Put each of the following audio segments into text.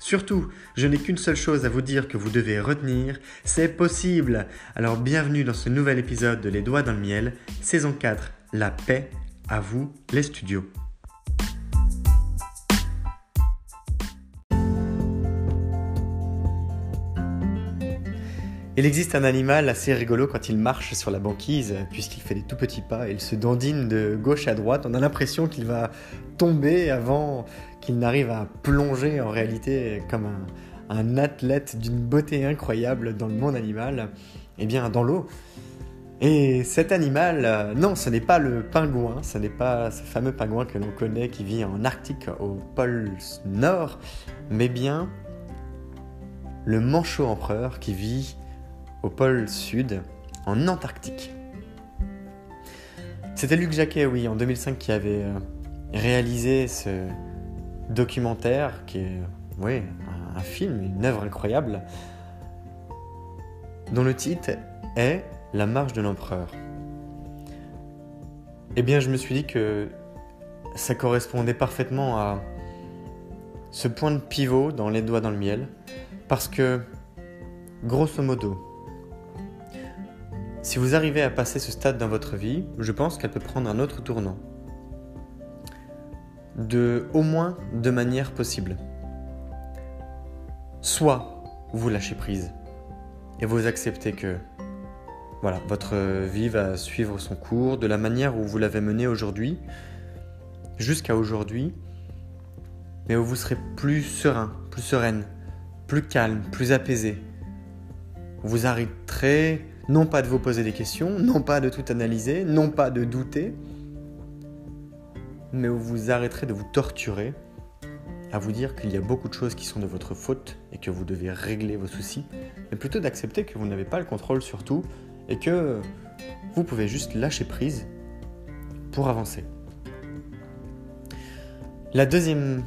Surtout, je n'ai qu'une seule chose à vous dire que vous devez retenir, c'est possible. Alors bienvenue dans ce nouvel épisode de Les Doigts dans le Miel, saison 4, La paix, à vous les studios. Il existe un animal assez rigolo quand il marche sur la banquise, puisqu'il fait des tout petits pas il se dandine de gauche à droite. On a l'impression qu'il va tomber avant qu'il n'arrive à plonger en réalité comme un, athlète d'une beauté incroyable dans le monde animal, et eh bien dans l'eau. Et cet animal, euh, non, ce n'est pas le pingouin, ce n'est pas ce fameux pingouin que l'on connaît qui vit en Arctique au pôle Nord, mais bien le manchot empereur qui vit au pôle Sud, en Antarctique. C'était Luc Jacquet, oui, en 2005 qui avait euh, réalisé ce, documentaire qui est oui, un, film, une œuvre incroyable, dont le titre est La marche de l'empereur. Eh bien, je me suis dit que ça correspondait parfaitement à ce point de pivot dans les doigts dans le miel, parce que, grosso modo, si vous arrivez à passer ce stade dans votre vie, je pense qu'elle peut prendre un autre tournant de au moins deux manières possibles. Soit vous lâchez prise et vous acceptez que voilà, votre vie va suivre son cours de la manière où vous l'avez menée aujourd'hui jusqu'à aujourd'hui, mais où vous serez plus serein, plus sereine, plus calme, plus apaisé. Vous arrêterez non pas de vous poser des questions, non pas de tout analyser, non pas de douter, mais où vous arrêterez de vous torturer à vous dire qu'il y a beaucoup de choses qui sont de votre faute et que vous devez régler vos soucis, mais plutôt d'accepter que vous n'avez pas le contrôle sur tout et que vous pouvez juste lâcher prise pour avancer. La deuxième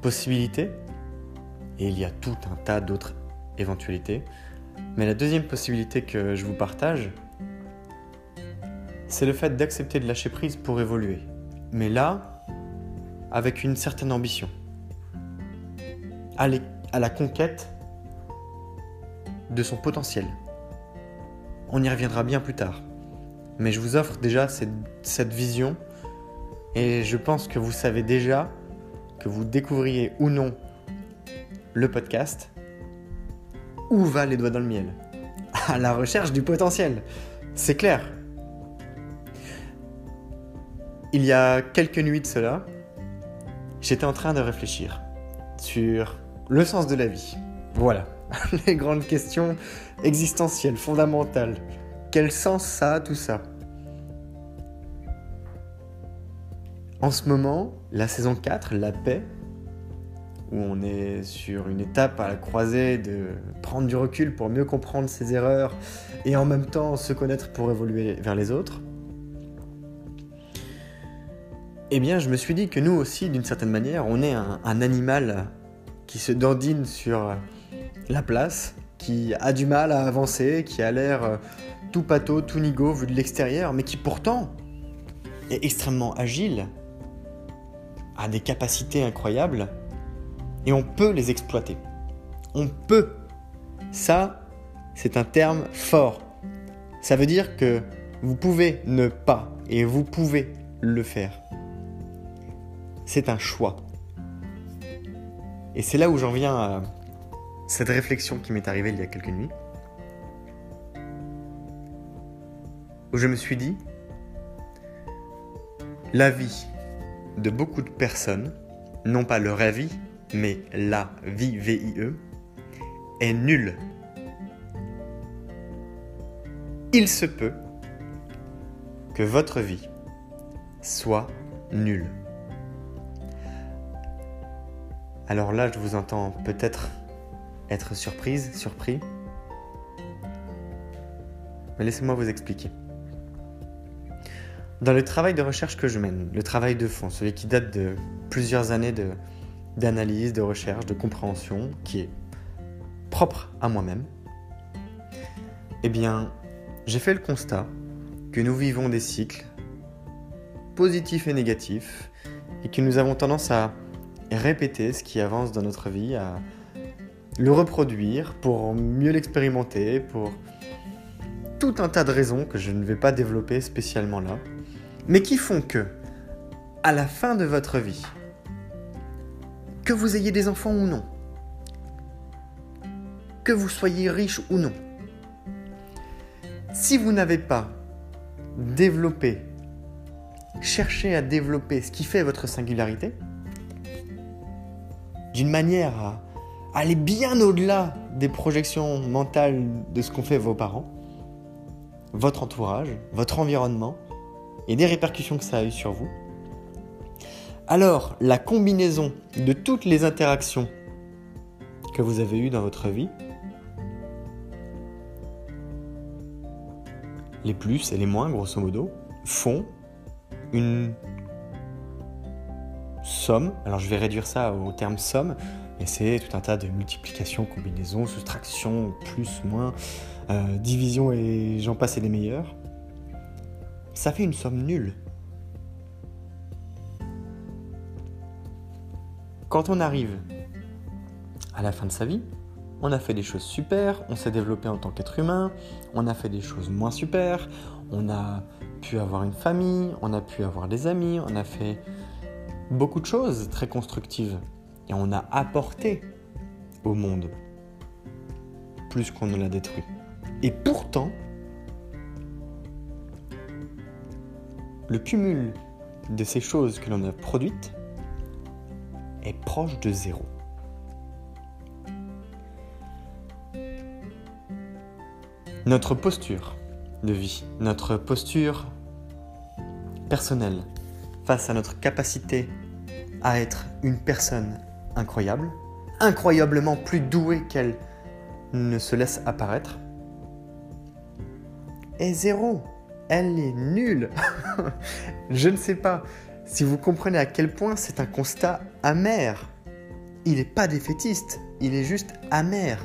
possibilité, et il y a tout un tas d'autres éventualités, mais la deuxième possibilité que je vous partage, c'est le fait d'accepter de lâcher prise pour évoluer mais là, avec une certaine ambition. Aller à la conquête de son potentiel. On y reviendra bien plus tard. Mais je vous offre déjà cette, cette vision et je pense que vous savez déjà que vous découvriez ou non le podcast où va les doigts dans le miel? À la recherche du potentiel. C'est clair. Il y a quelques nuits de cela, j'étais en train de réfléchir sur le sens de la vie. Voilà, les grandes questions existentielles, fondamentales. Quel sens ça a tout ça? En ce moment, la saison 4, La paix, où on est sur une étape à la croisée de prendre du recul pour mieux comprendre ses erreurs et en même temps se connaître pour évoluer vers les autres, eh bien je me suis dit que nous aussi, d'une certaine manière, on est un, animal qui se dandine sur la place, qui a du mal à avancer, qui a l'air tout pâteau, tout nigo vu de l'extérieur, mais qui pourtant est extrêmement agile, a des capacités incroyables, et on peut les exploiter. On peut. Ça, c'est un terme fort. Ça veut dire que vous pouvez ne pas, et vous pouvez le faire. C'est un choix. Et c'est là où j'en viens à cette réflexion qui m'est arrivée il y a quelques nuits. Où je me suis dit, la vie de beaucoup de personnes, non pas leur avis, mais la vie, V-I-E, est nulle. Il se peut que votre vie soit nulle. Alors là, je vous entends peut-être être surprise, surpris. Mais laissez-moi vous expliquer. Dans le travail de recherche que je mène, le travail de fond, celui qui date de plusieurs années d'analyse, de, recherche, de compréhension, qui est propre à moi-même, eh bien, j'ai fait le constat que nous vivons des cycles positifs et négatifs et que nous avons tendance à répéter ce qui avance dans notre vie, à le reproduire pour mieux l'expérimenter, pour tout un tas de raisons que je ne vais pas développer spécialement là mais qui font que, à la fin de votre vie, que vous ayez des enfants ou non, que vous soyez riche ou non, si vous n'avez pas développé, cherché à développer ce qui fait votre singularité, d'une manière à aller bien au-delà des projections mentales de ce qu'ont fait vos parents, votre entourage, votre environnement, et des répercussions que ça a eu sur vous, alors la combinaison de toutes les interactions que vous avez eues dans votre vie, les plus et les moins, grosso modo, font une somme. Alors je vais réduire ça au terme somme, mais c'est tout un tas de multiplications, combinaisons, soustractions, plus, moins, euh, division et j'en passe et des meilleurs ça fait une somme nulle. Quand on arrive à la fin de sa vie, on a fait des choses super, on s'est développé en tant qu'être humain, on a fait des choses moins super, on a pu avoir une famille, on a pu avoir des amis, on a fait beaucoup de choses très constructives et on a apporté au monde plus qu'on ne l'a détruit. Et pourtant, le cumul de ces choses que l'on a produites est proche de zéro. Notre posture de vie, notre posture personnelle face à notre capacité à être une personne incroyable, incroyablement plus douée qu'elle ne se laisse apparaître, est zéro elle est nulle. Je ne sais pas si vous comprenez à quel point c'est un constat amer. Il n'est pas défaitiste, il est juste amer.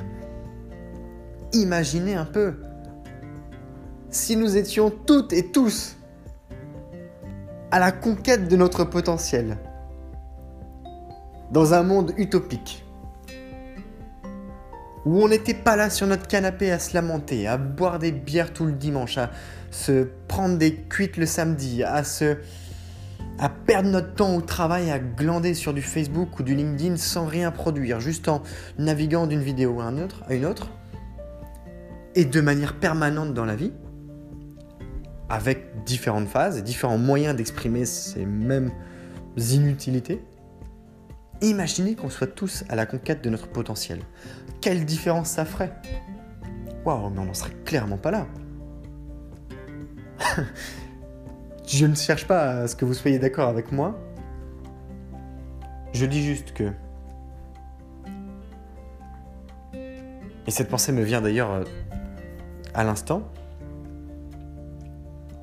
Imaginez un peu. Si nous étions toutes et tous à la conquête de notre potentiel, dans un monde utopique, où on n'était pas là sur notre canapé à se lamenter, à boire des bières tout le dimanche, à se prendre des cuites le samedi, à se à perdre notre temps au travail à glander sur du Facebook ou du LinkedIn sans rien produire, juste en naviguant d'une vidéo à, un autre, à une autre, et de manière permanente dans la vie, avec différentes phases et différents moyens d'exprimer ces mêmes inutilités, imaginez qu'on soit tous à la conquête de notre potentiel. Quelle différence ça ferait? Waouh, mais on n'en serait clairement pas là. je ne cherche pas à ce que vous soyez d'accord avec moi. Je dis juste que Et cette pensée me vient d'ailleurs euh, à l'instant,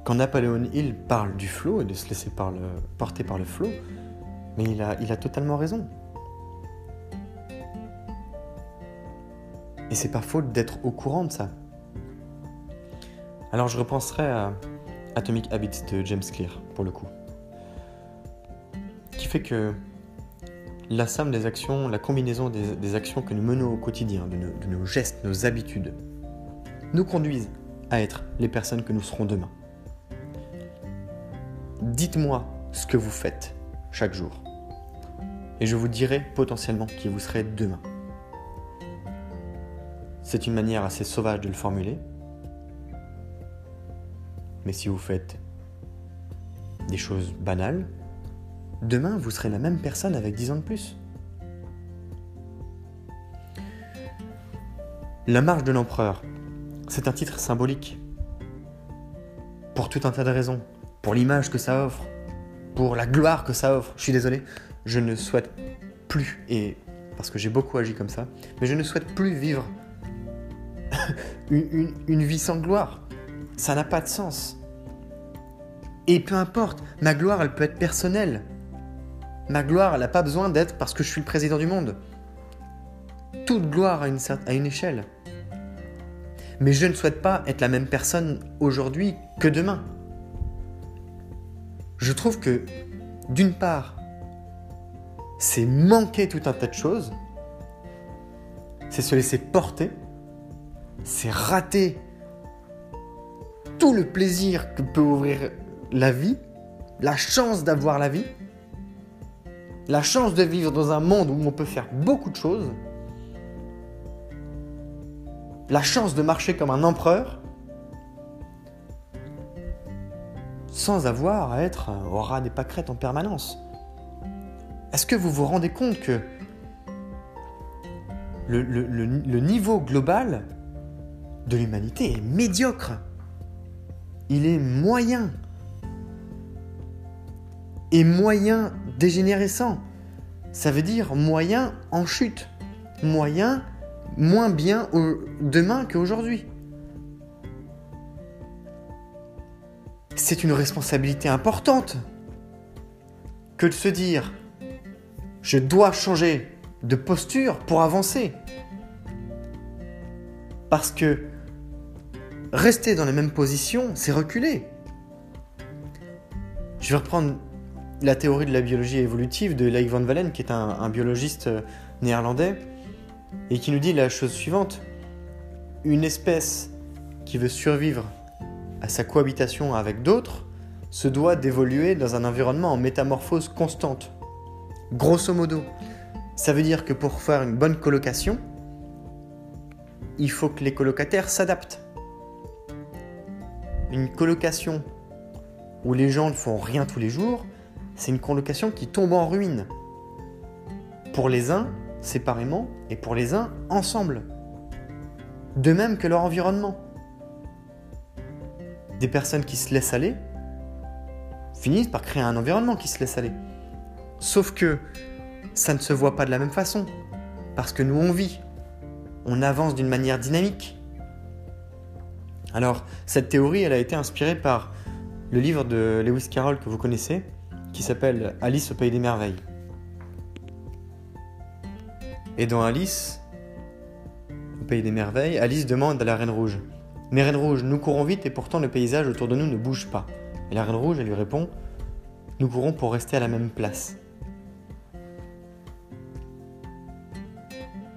quand Napoléon Hill parle du flot et de se laisser porter par le flot, mais il a, il a totalement raison. Et c'est pas faute d'être au courant de ça. Alors je repenserai à Atomic Habits de James Clear, pour le coup. Qui fait que la somme des actions, la combinaison des, actions que nous menons au quotidien, de nos, de nos gestes, nos habitudes, nous conduisent à être les personnes que nous serons demain. Dites-moi ce que vous faites chaque jour. Et je vous dirai potentiellement qui vous serez demain. C'est une manière assez sauvage de le formuler. Mais si vous faites des choses banales, demain vous serez la même personne avec 10 ans de plus. La marche de l'empereur, c'est un titre symbolique. Pour tout un tas de raisons pour l'image que ça offre, pour la gloire que ça offre. Je suis désolé, je ne souhaite plus, et parce que j'ai beaucoup agi comme ça, mais je ne souhaite plus vivre une, vie sans gloire. Ça n'a pas de sens. Et peu importe, ma gloire, elle peut être personnelle. Ma gloire, elle n'a pas besoin d'être parce que je suis le président du monde. Toute gloire a une, à une échelle. Mais je ne souhaite pas être la même personne aujourd'hui que demain je trouve que, d'une part, c'est manquer tout un tas de choses, c'est se laisser porter, c'est rater tout le plaisir que peut ouvrir la vie, la chance d'avoir la vie, la chance de vivre dans un monde où on peut faire beaucoup de choses, la chance de marcher comme un empereur, sans avoir à être au ras des pâquerettes en permanence. Est-ce que vous vous rendez compte que le, niveau global de l'humanité est médiocre? Il est moyen. Et moyen dégénérescent. Ça veut dire moyen en chute. Moyen moins bien demain qu'aujourd'hui. C'est une responsabilité importante que de se dire je dois changer de posture pour avancer. Parce que rester dans la même position, c'est reculer. Je vais reprendre la théorie de la biologie évolutive de Leigh van Valen, qui est un, un biologiste euh, néerlandais, et qui nous dit la chose suivante. Une espèce qui veut survivre à sa cohabitation avec d'autres, se doit d'évoluer dans un environnement en métamorphose constante. Grosso modo, ça veut dire que pour faire une bonne colocation, il faut que les colocataires s'adaptent. Une colocation où les gens ne font rien tous les jours, c'est une colocation qui tombe en ruine. Pour les uns, séparément, et pour les uns, ensemble. De même que leur environnement des personnes qui se laissent aller finissent par créer un environnement qui se laisse aller. Sauf que ça ne se voit pas de la même façon. Parce que nous, on vit. On avance d'une manière dynamique. Alors, cette théorie, elle a été inspirée par le livre de Lewis Carroll que vous connaissez, qui s'appelle Alice au Pays des Merveilles. Et dans Alice, au Pays des Merveilles, Alice demande à la Reine Rouge mais Reine Rouge, nous courons vite et pourtant le paysage autour de nous ne bouge pas. Et la Reine Rouge, elle lui répond Nous courons pour rester à la même place.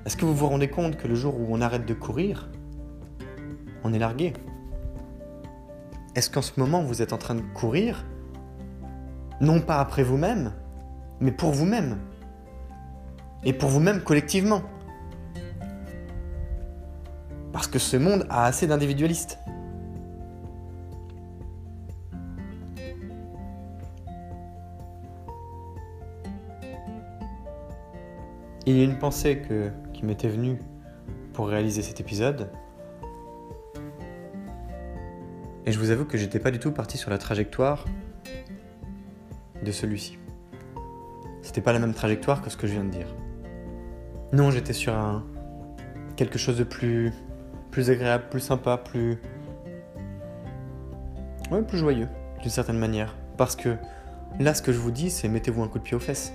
Est-ce que vous vous rendez compte que le jour où on arrête de courir, on est largué? Est-ce qu'en ce moment vous êtes en train de courir, non pas après vous-même, mais pour vous-même Et pour vous-même collectivement que ce monde a assez d'individualistes. Il y a une pensée qui m'était venue pour réaliser cet épisode. Et je vous avoue que j'étais pas du tout parti sur la trajectoire de celui-ci. C'était pas la même trajectoire que ce que je viens de dire. Non, j'étais sur un, quelque chose de plus, plus agréable, plus sympa, plus... Ouais, plus joyeux, d'une certaine manière. Parce que là, ce que je vous dis, c'est mettez-vous un coup de pied aux fesses.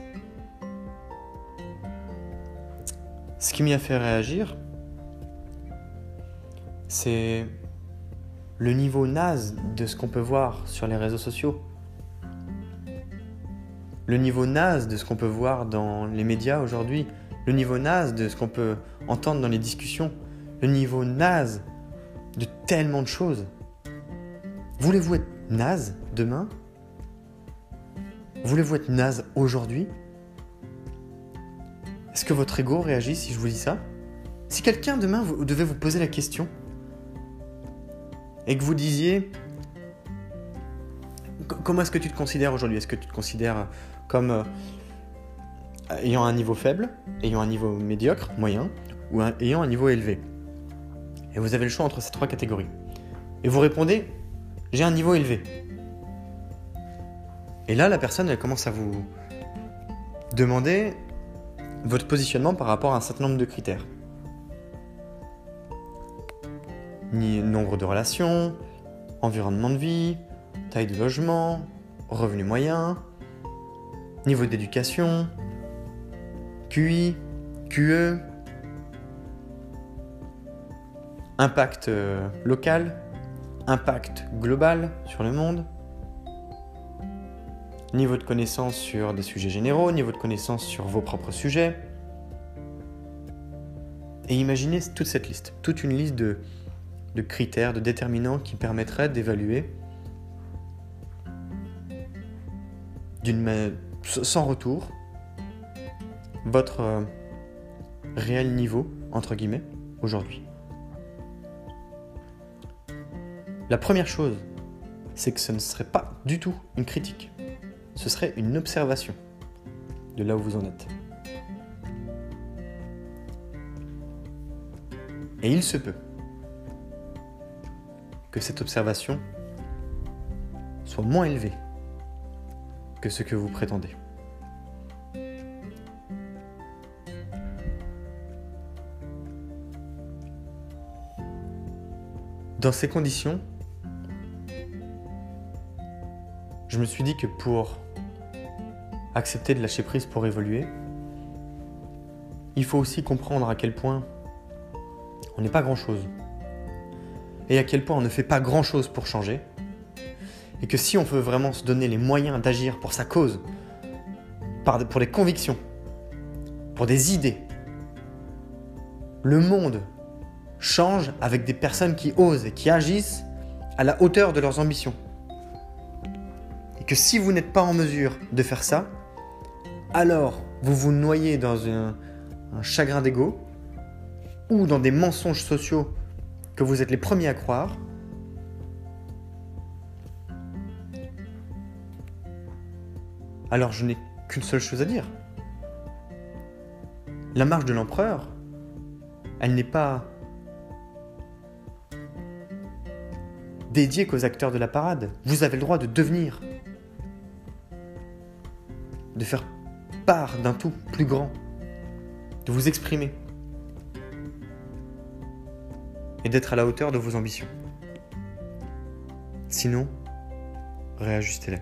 Ce qui m'y a fait réagir, c'est le niveau naze de ce qu'on peut voir sur les réseaux sociaux. Le niveau naze de ce qu'on peut voir dans les médias aujourd'hui. Le niveau naze de ce qu'on peut entendre dans les discussions. Le niveau naze de tellement de choses. Voulez-vous être naze demain? Voulez-vous être naze aujourd'hui? Est-ce que votre ego réagit si je vous dis ça? Si quelqu'un demain vous devait vous poser la question et que vous disiez comment est-ce que tu te considères aujourd'hui? Est-ce que tu te considères comme euh, ayant un niveau faible, ayant un niveau médiocre, moyen, ou ayant un niveau élevé? Et vous avez le choix entre ces trois catégories. Et vous répondez, j'ai un niveau élevé. Et là, la personne, elle commence à vous demander votre positionnement par rapport à un certain nombre de critères. nombre de relations, environnement de vie, taille de logement, revenu moyen, niveau d'éducation, QI, QE, impact euh, local, impact global sur le monde, niveau de connaissance sur des sujets généraux, niveau de connaissance sur vos propres sujets. Et imaginez toute cette liste, toute une liste de critères, de déterminants qui permettraient d'évaluer sans retour votre euh, réel niveau, entre guillemets, aujourd'hui. La première chose, c'est que ce ne serait pas du tout une critique. Ce serait une observation de là où vous en êtes. Et il se peut que cette observation soit moins élevée que ce que vous prétendez. Dans ces conditions, je me suis dit que pour accepter de lâcher prise pour évoluer, il faut aussi comprendre à quel point on n'est pas grand-chose et à quel point on ne fait pas grand-chose pour changer, et que si on veut vraiment se donner les moyens d'agir pour sa cause, pour des convictions, pour des idées, le monde change avec des personnes qui osent et qui agissent à la hauteur de leurs ambitions. Que si vous n'êtes pas en mesure de faire ça, alors vous vous noyez dans un, un chagrin d'ego ou dans des mensonges sociaux que vous êtes les premiers à croire, alors je n'ai qu'une seule chose à dire. La marche de l'empereur, elle n'est pas dédiée qu'aux acteurs de la parade. Vous avez le droit de devenir, de faire part d'un tout plus grand, de vous exprimer. et d'être à la hauteur de vos ambitions. Sinon, réajustez-les.